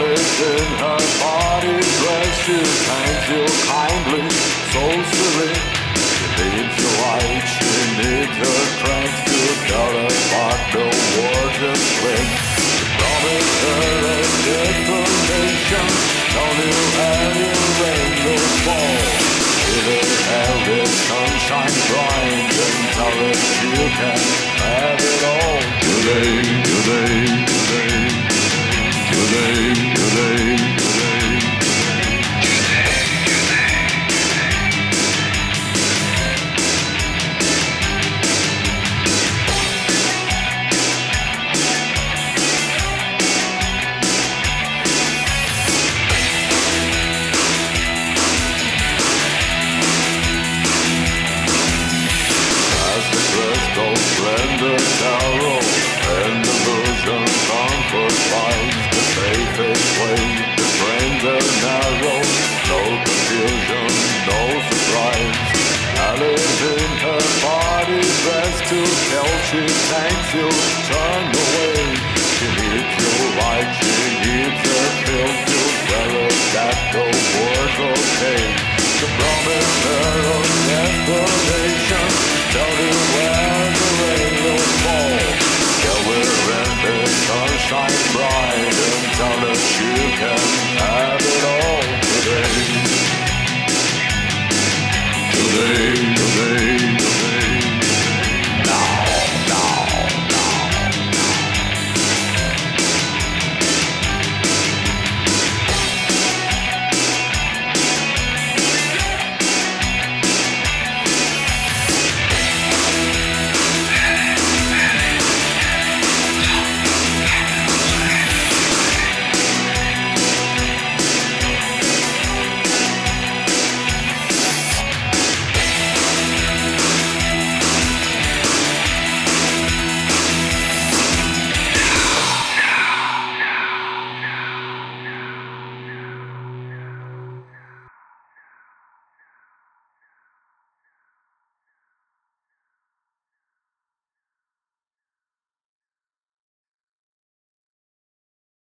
Alice her body dress, she thanks you kindly, so silly. She needs your light, she needs her crank to tell her about the wars and split. Promise her a destination, tell you how your rainbows fall. Give her this sunshine bright and tell her you can have it all. Today, blend the tarot and the illusion comfort finds the safest way. The trains are narrow, no confusion, no surprise. Alice in her body dressed to kill, she thanks you, turn away. She needs you like she needs a pill to tell her that the war's okay. To promise her a destination. sing.